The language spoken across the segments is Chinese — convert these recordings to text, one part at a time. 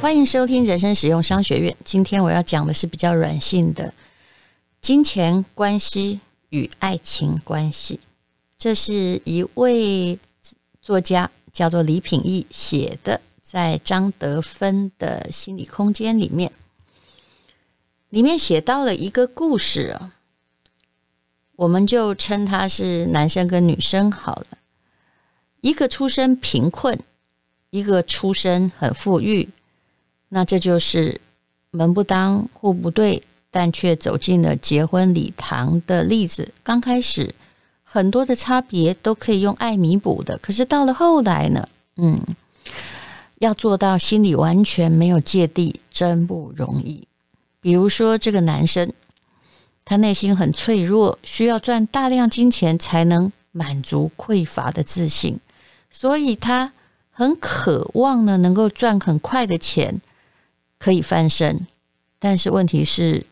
欢迎收听人生实用商学院。今天我要讲的是比较软性的金钱关系与爱情关系。这是一位。作家叫做李品义写的，在张德芬的心理空间里面，里面写到了一个故事啊，我们就称他是男生跟女生好了，一个出身贫困，一个出身很富裕，那这就是门不当户不对，但却走进了结婚礼堂的例子。刚开始。很多的差别都可以用爱弥补的，可是到了后来呢，嗯，要做到心里完全没有芥蒂，真不容易。比如说，这个男生，他内心很脆弱，需要赚大量金钱才能满足匮乏的自信，所以他很渴望呢，能够赚很快的钱，可以翻身。但是问题是，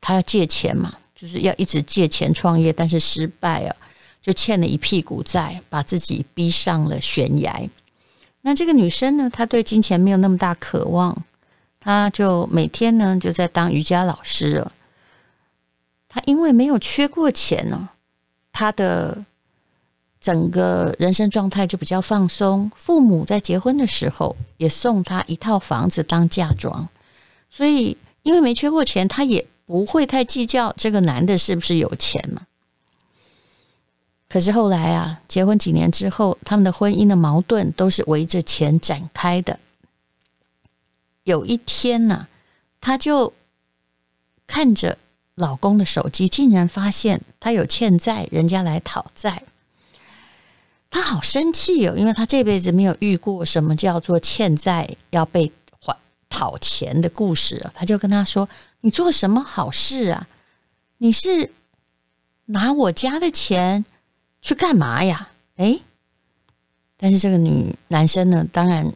他要借钱嘛，就是要一直借钱创业，但是失败啊。就欠了一屁股债，把自己逼上了悬崖。那这个女生呢，她对金钱没有那么大渴望，她就每天呢就在当瑜伽老师了。她因为没有缺过钱呢，她的整个人生状态就比较放松。父母在结婚的时候也送她一套房子当嫁妆，所以因为没缺过钱，她也不会太计较这个男的是不是有钱嘛。可是后来啊，结婚几年之后，他们的婚姻的矛盾都是围着钱展开的。有一天呢、啊，她就看着老公的手机，竟然发现他有欠债，人家来讨债。他好生气哦，因为他这辈子没有遇过什么叫做欠债要被还讨钱的故事啊。他就跟他说：“你做什么好事啊？你是拿我家的钱？”去干嘛呀？诶，但是这个女男生呢，当然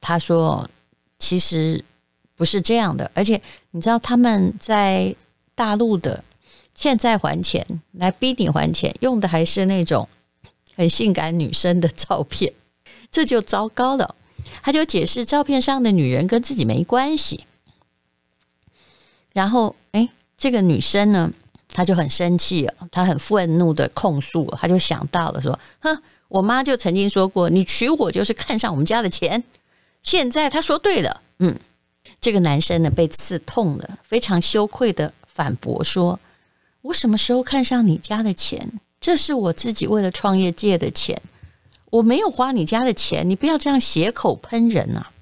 他说其实不是这样的，而且你知道他们在大陆的欠债还钱来逼你还钱，用的还是那种很性感女生的照片，这就糟糕了。他就解释照片上的女人跟自己没关系，然后诶，这个女生呢？她就很生气了，他很愤怒的控诉，她就想到了说：“哼，我妈就曾经说过，你娶我就是看上我们家的钱。现在她说对了，嗯，这个男生呢被刺痛了，非常羞愧的反驳说：我什么时候看上你家的钱？这是我自己为了创业借的钱，我没有花你家的钱，你不要这样血口喷人啊！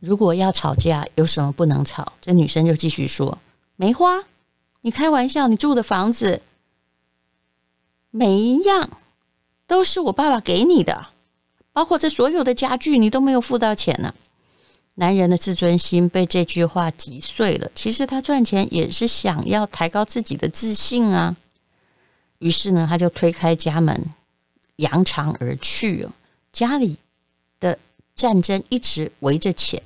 如果要吵架，有什么不能吵？这女生就继续说：没花。”你开玩笑，你住的房子每一样都是我爸爸给你的，包括这所有的家具，你都没有付到钱呢、男人的自尊心被这句话击碎了。其实他赚钱也是想要抬高自己的自信啊。于是呢，他就推开家门，扬长而去。家里的战争一直围着钱，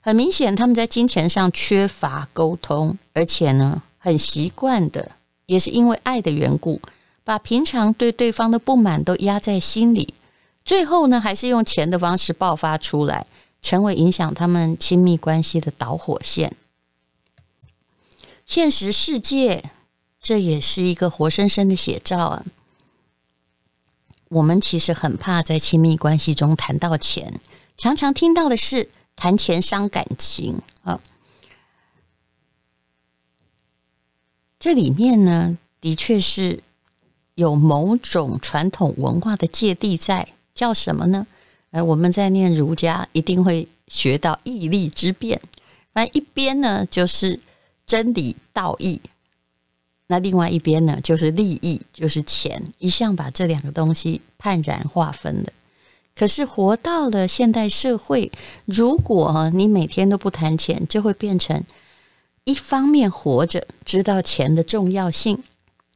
很明显他们在金钱上缺乏沟通，而且呢。很习惯的，也是因为爱的缘故，把平常对对方的不满都压在心里，最后呢，还是用钱的方式爆发出来，成为影响他们亲密关系的导火线。现实世界，这也是一个活生生的写照啊。我们其实很怕在亲密关系中谈到钱，常常听到的是谈钱伤感情啊。这里面呢，的确是有某种传统文化的芥蒂在，叫什么呢？哎，我们在念儒家一定会学到义利之辩。反正一边呢就是真理道义，那另外一边呢，就是利益，就是钱，一向把这两个东西判然划分的。可是活到了现代社会，如果你每天都不谈钱，就会变成一方面活着知道钱的重要性，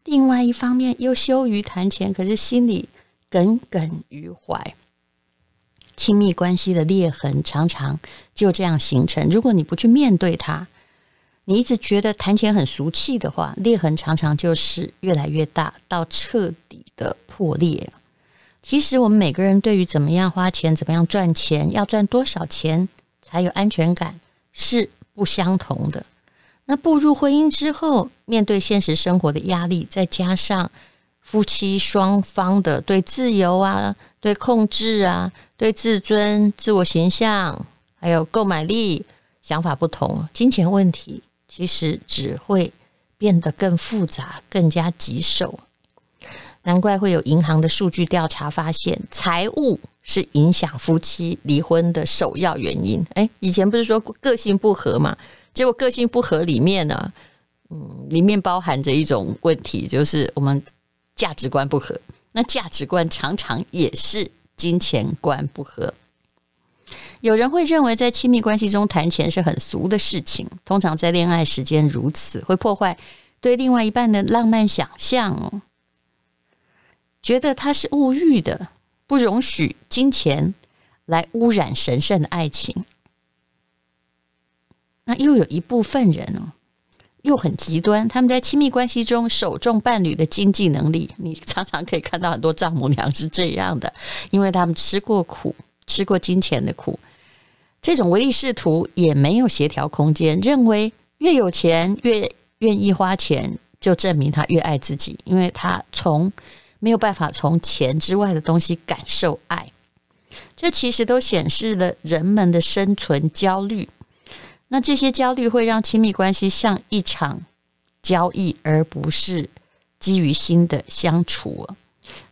另外一方面又羞于谈钱，可是心里耿耿于怀。亲密关系的裂痕常常就这样形成。如果你不去面对它，你一直觉得谈钱很俗气的话，裂痕常常就是越来越大，到彻底的破裂。其实我们每个人对于怎么样花钱、怎么样赚钱、要赚多少钱才有安全感是不相同的。那步入婚姻之后，面对现实生活的压力，再加上夫妻双方的对自由啊、对控制啊、对自尊、自我形象，还有购买力想法不同，金钱问题其实只会变得更复杂、更加棘手。难怪会有银行的数据调查发现，财务是影响夫妻离婚的首要原因。诶，以前不是说个性不合嘛？结果个性不合里面呢，嗯，里面包含着一种问题，就是我们价值观不合。那价值观常常也是金钱观不合。有人会认为，在亲密关系中谈钱是很俗的事情，通常在恋爱时间如此，会破坏对另外一半的浪漫想象哦，觉得他是物欲的，不容许金钱来污染神圣的爱情。那又有一部分人哦，又很极端，他们在亲密关系中首重伴侣的经济能力。你常常可以看到很多丈母娘是这样的，因为他们吃过苦，吃过金钱的苦。这种唯利是图也没有协调空间，认为越有钱越愿意花钱，就证明他越爱自己，因为他从没有办法从钱之外的东西感受爱。这其实都显示了人们的生存焦虑。那这些焦虑会让亲密关系像一场交易，而不是基于心的相处。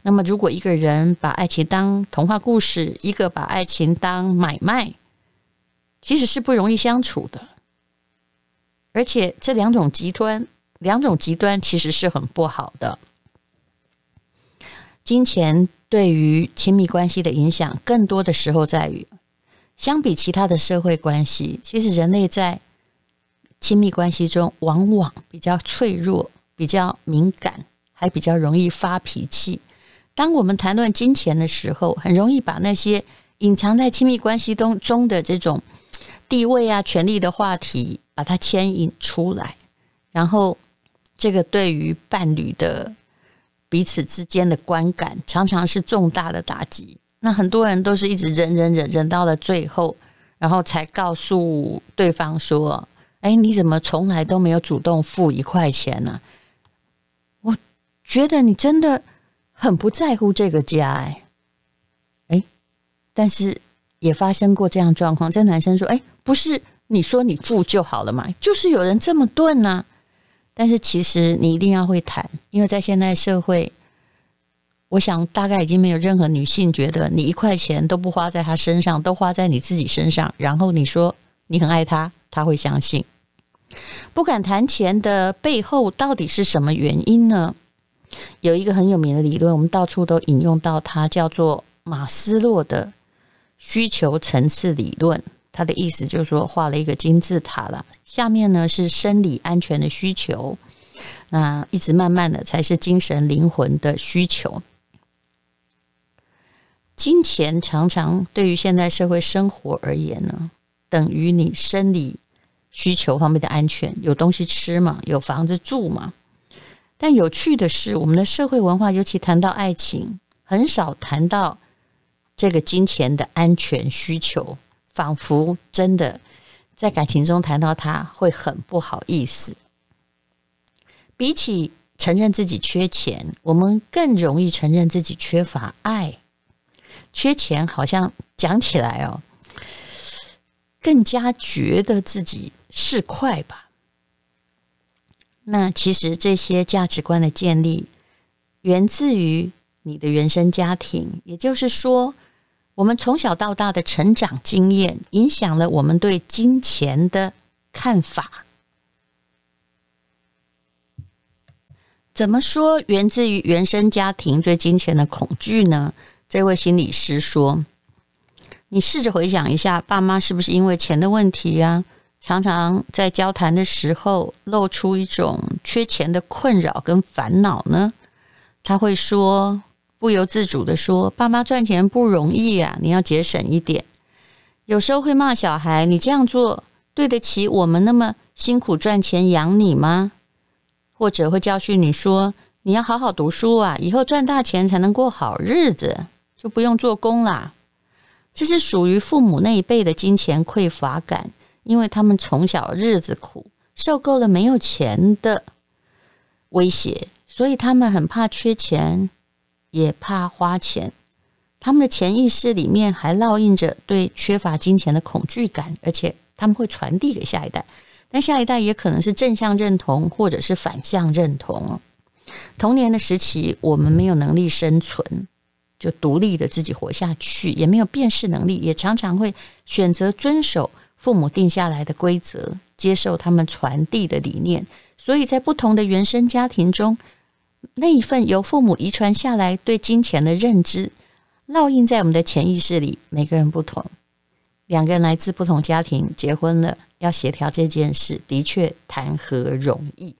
那么，如果一个人把爱情当童话故事，一个把爱情当买卖，其实是不容易相处的。而且，这两种极端，两种极端其实是很不好的。金钱对于亲密关系的影响，更多的时候在于。相比其他的社会关系，其实人类在亲密关系中往往比较脆弱、比较敏感，还比较容易发脾气。当我们谈论金钱的时候，很容易把那些隐藏在亲密关系中中的这种地位啊、权力的话题，把它牵引出来，然后这个对于伴侣的彼此之间的观感，常常是重大的打击。那很多人都是一直忍忍忍忍到了最后，然后才告诉对方说：“哎，你怎么从来都没有主动付一块钱呢？”我觉得你真的很不在乎这个家，哎，哎，但是也发生过这样状况。这男生说：“哎，不是你说你付就好了嘛？就是有人这么钝呢。”但是其实你一定要会谈，因为在现代社会。我想，大概已经没有任何女性觉得你一块钱都不花在她身上，都花在你自己身上。然后你说你很爱她，她会相信。不敢谈钱的背后到底是什么原因呢？有一个很有名的理论，我们到处都引用到它，叫做马斯洛的需求层次理论。它的意思就是说，画了一个金字塔了，下面呢是生理安全的需求，那一直慢慢的才是精神灵魂的需求。金钱常常对于现代社会生活而言呢，等于你生理需求方面的安全，有东西吃嘛，有房子住嘛。但有趣的是，我们的社会文化尤其谈到爱情，很少谈到这个金钱的安全需求，仿佛真的在感情中谈到它会很不好意思。比起承认自己缺钱，我们更容易承认自己缺乏爱。缺钱好像讲起来哦，更加觉得自己是快吧。那其实这些价值观的建立，源自于你的原生家庭，也就是说，我们从小到大的成长经验，影响了我们对金钱的看法。怎么说源自于原生家庭对金钱的恐惧呢？这位心理师说：“你试着回想一下，爸妈是不是因为钱的问题呀、啊，常常在交谈的时候露出一种缺钱的困扰跟烦恼呢？”他会说，不由自主地说：“爸妈赚钱不容易啊，你要节省一点。”有时候会骂小孩：“你这样做对得起我们那么辛苦赚钱养你吗？”或者会教训你说：“你要好好读书啊，以后赚大钱才能过好日子，就不用做工啦。”这是属于父母那一辈的金钱匮乏感，因为他们从小日子苦，受够了没有钱的威胁，所以他们很怕缺钱，也怕花钱。他们的潜意识里面还烙印着对缺乏金钱的恐惧感，而且他们会传递给下一代。但下一代也可能是正向认同，或者是反向认同。童年的时期，我们没有能力生存，就独立的自己活下去，也没有辨识能力，也常常会选择遵守父母定下来的规则，接受他们传递的理念。所以在不同的原生家庭中，那一份由父母遗传下来对金钱的认知，烙印在我们的潜意识里。每个人不同，两个人来自不同家庭，结婚了。要协调这件事，的确谈何容易。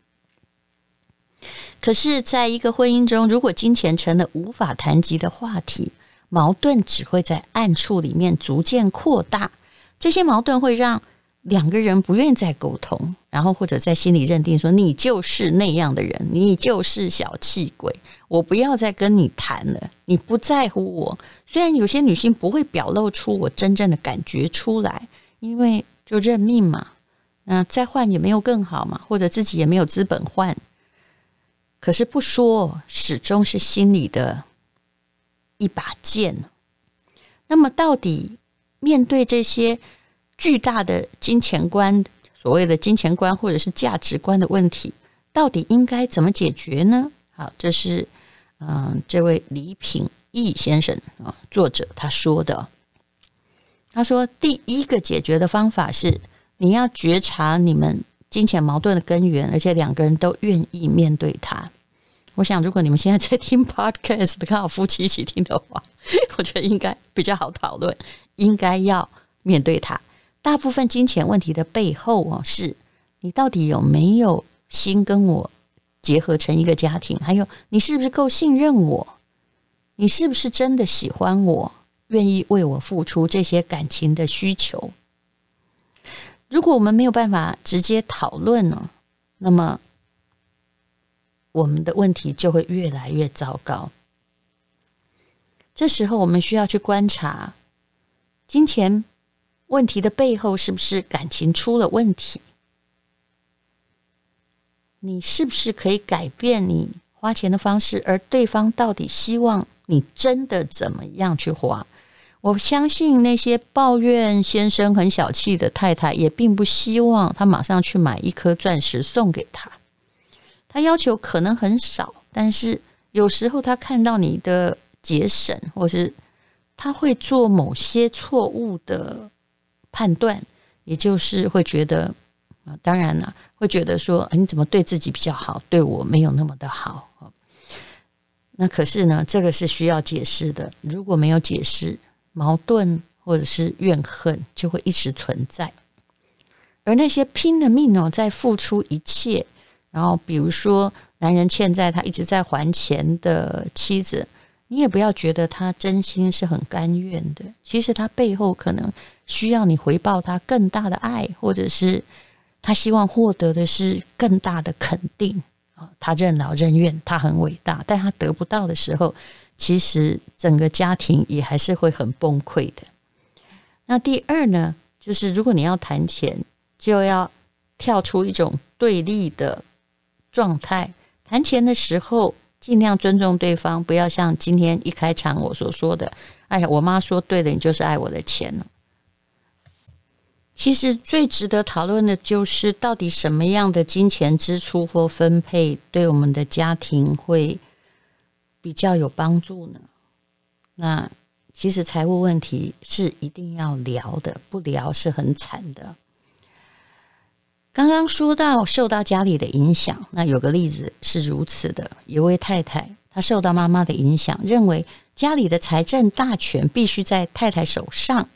可是，在一个婚姻中，如果金钱成了无法谈及的话题，矛盾只会在暗处里面逐渐扩大。这些矛盾会让两个人不愿意再沟通，然后或者在心里认定说：“你就是那样的人，你就是小气鬼，我不要再跟你谈了。你不在乎我。”虽然有些女性不会表露出我真正的感觉出来，因为。就认命嘛，那再换也没有更好嘛，或者自己也没有资本换。可是不说，始终是心里的一把剑。那么，到底面对这些巨大的金钱观，所谓的金钱观或者是价值观的问题，到底应该怎么解决呢？好，这是嗯，这位李品义先生啊，作者他说的。他说：“第一个解决的方法是，你要觉察你们金钱矛盾的根源，而且两个人都愿意面对它。我想，如果你们现在在听 Podcast，刚好夫妻一起听的话，我觉得应该比较好讨论。应该要面对它。大部分金钱问题的背后哦，是你到底有没有心跟我结合成一个家庭？还有，你是不是够信任我？你是不是真的喜欢我？”愿意为我付出这些感情的需求。如果我们没有办法直接讨论呢，那么我们的问题就会越来越糟糕。这时候，我们需要去观察金钱问题的背后是不是感情出了问题？你是不是可以改变你花钱的方式？而对方到底希望你真的怎么样去花？我相信那些抱怨先生很小气的太太，也并不希望他马上去买一颗钻石送给他。他要求可能很少，但是有时候他看到你的节省，或是他会做某些错误的判断，也就是会觉得啊，当然了，会觉得说你怎么对自己比较好，对我没有那么的好。那可是呢，这个是需要解释的。如果没有解释，矛盾或者是怨恨就会一直存在，而那些拼了命哦，在付出一切，然后比如说男人欠债，他一直在还钱的妻子，你也不要觉得他真心是很甘愿的，其实他背后可能需要你回报他更大的爱，或者是他希望获得的是更大的肯定啊，他任劳任怨，他很伟大，但他得不到的时候。其实整个家庭也还是会很崩溃的。那第二呢，就是如果你要谈钱，就要跳出一种对立的状态。谈钱的时候，尽量尊重对方，不要像今天一开场我所说的：“哎呀，我妈说对的，你就是爱我的钱了。”其实最值得讨论的就是，到底什么样的金钱支出或分配，对我们的家庭会比较有帮助呢？那其实财务问题是一定要聊的，不聊是很惨的。刚刚说到受到家里的影响，那有个例子是如此的：一位太太，她受到妈妈的影响，认为家里的财政大权必须在太太手上，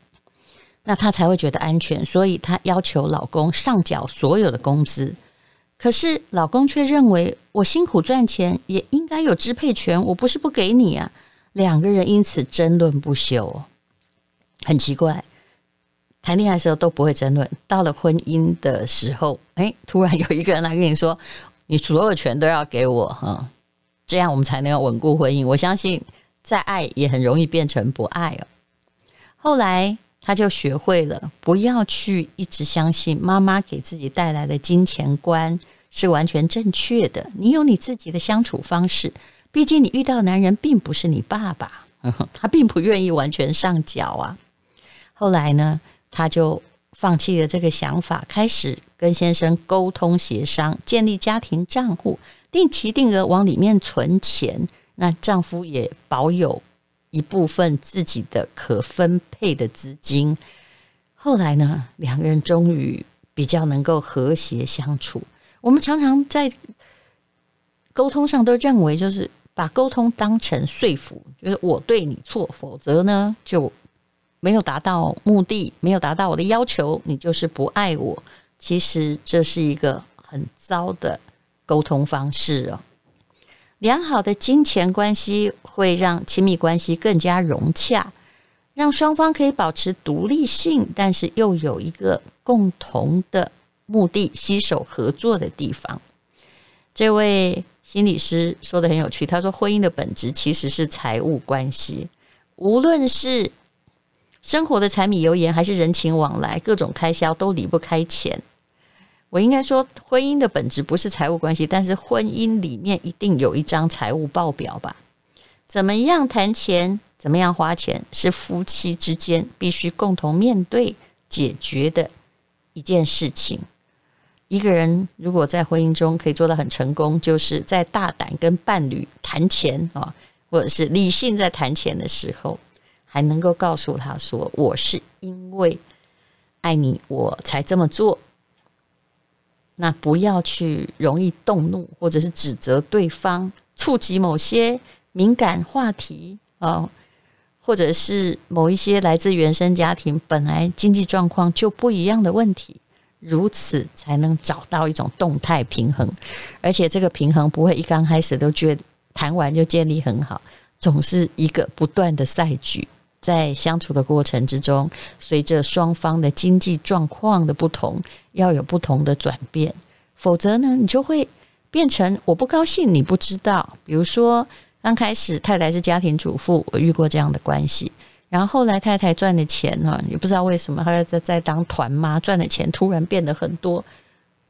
那她才会觉得安全，所以她要求老公上缴所有的工资。可是老公却认为，我辛苦赚钱也应该有支配权，我不是不给你啊。两个人因此争论不休，很奇怪。谈恋爱的时候都不会争论，到了婚姻的时候，哎，突然有一个人来跟你说：“你所有权都要给我，哈，这样我们才能稳固婚姻。”我相信，再爱也很容易变成不爱哦。后来他就学会了，不要去一直相信妈妈给自己带来的金钱观是完全正确的。你有你自己的相处方式，毕竟你遇到的男人并不是你爸爸，他并不愿意完全上缴啊。后来呢？他就放弃了这个想法，开始跟先生沟通协商，建立家庭账户，定期定额往里面存钱。那丈夫也保有一部分自己的可分配的资金。后来呢，两个人终于比较能够和谐相处。我们常常在沟通上都认为，就是把沟通当成说服，就是我对你错，否则呢就。没有达到目的，没有达到我的要求，你就是不爱我。其实这是一个很糟的沟通方式哦。良好的金钱关系会让亲密关系更加融洽，让双方可以保持独立性，但是又有一个共同的目的，携手合作的地方。这位心理师说得很有趣，他说：“婚姻的本质其实是财务关系，无论是。”生活的柴米油盐，还是人情往来，各种开销都离不开钱。我应该说，婚姻的本质不是财务关系，但是婚姻里面一定有一张财务报表吧？怎么样谈钱，怎么样花钱，是夫妻之间必须共同面对、解决的一件事情。一个人如果在婚姻中可以做到很成功，就是在大胆跟伴侣谈钱啊，或者是理性在谈钱的时候。还能够告诉他说：“我是因为爱你，我才这么做。”那不要去容易动怒，或者是指责对方，触及某些敏感话题啊，或者是某一些来自原生家庭本来经济状况就不一样的问题，如此才能找到一种动态平衡。而且这个平衡不会一刚开始都觉得谈完就建立很好，总是一个不断的赛局。在相处的过程之中，随着双方的经济状况的不同，要有不同的转变，否则呢，你就会变成我不高兴，你不知道。比如说，刚开始太太是家庭主妇，我遇过这样的关系，然后后来太太赚的钱呢，也不知道为什么，她在在当团妈，赚的钱突然变得很多。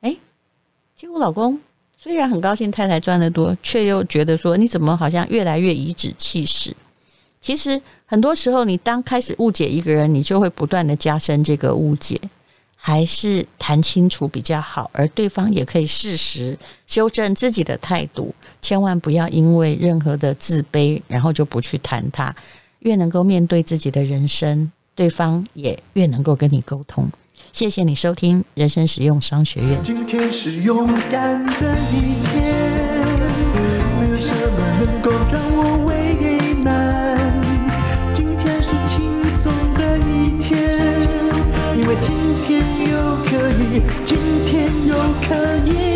哎，结果老公虽然很高兴太太赚得多，却又觉得说，你怎么好像越来越颐指气使？其实很多时候，你当开始误解一个人，你就会不断的加深这个误解，还是谈清楚比较好，而对方也可以适时修正自己的态度，千万不要因为任何的自卑，然后就不去谈他。越能够面对自己的人生，对方也越能够跟你沟通。谢谢你收听人生实用商学院。今天是勇敢的一天，没有什么能够让我。为 tell you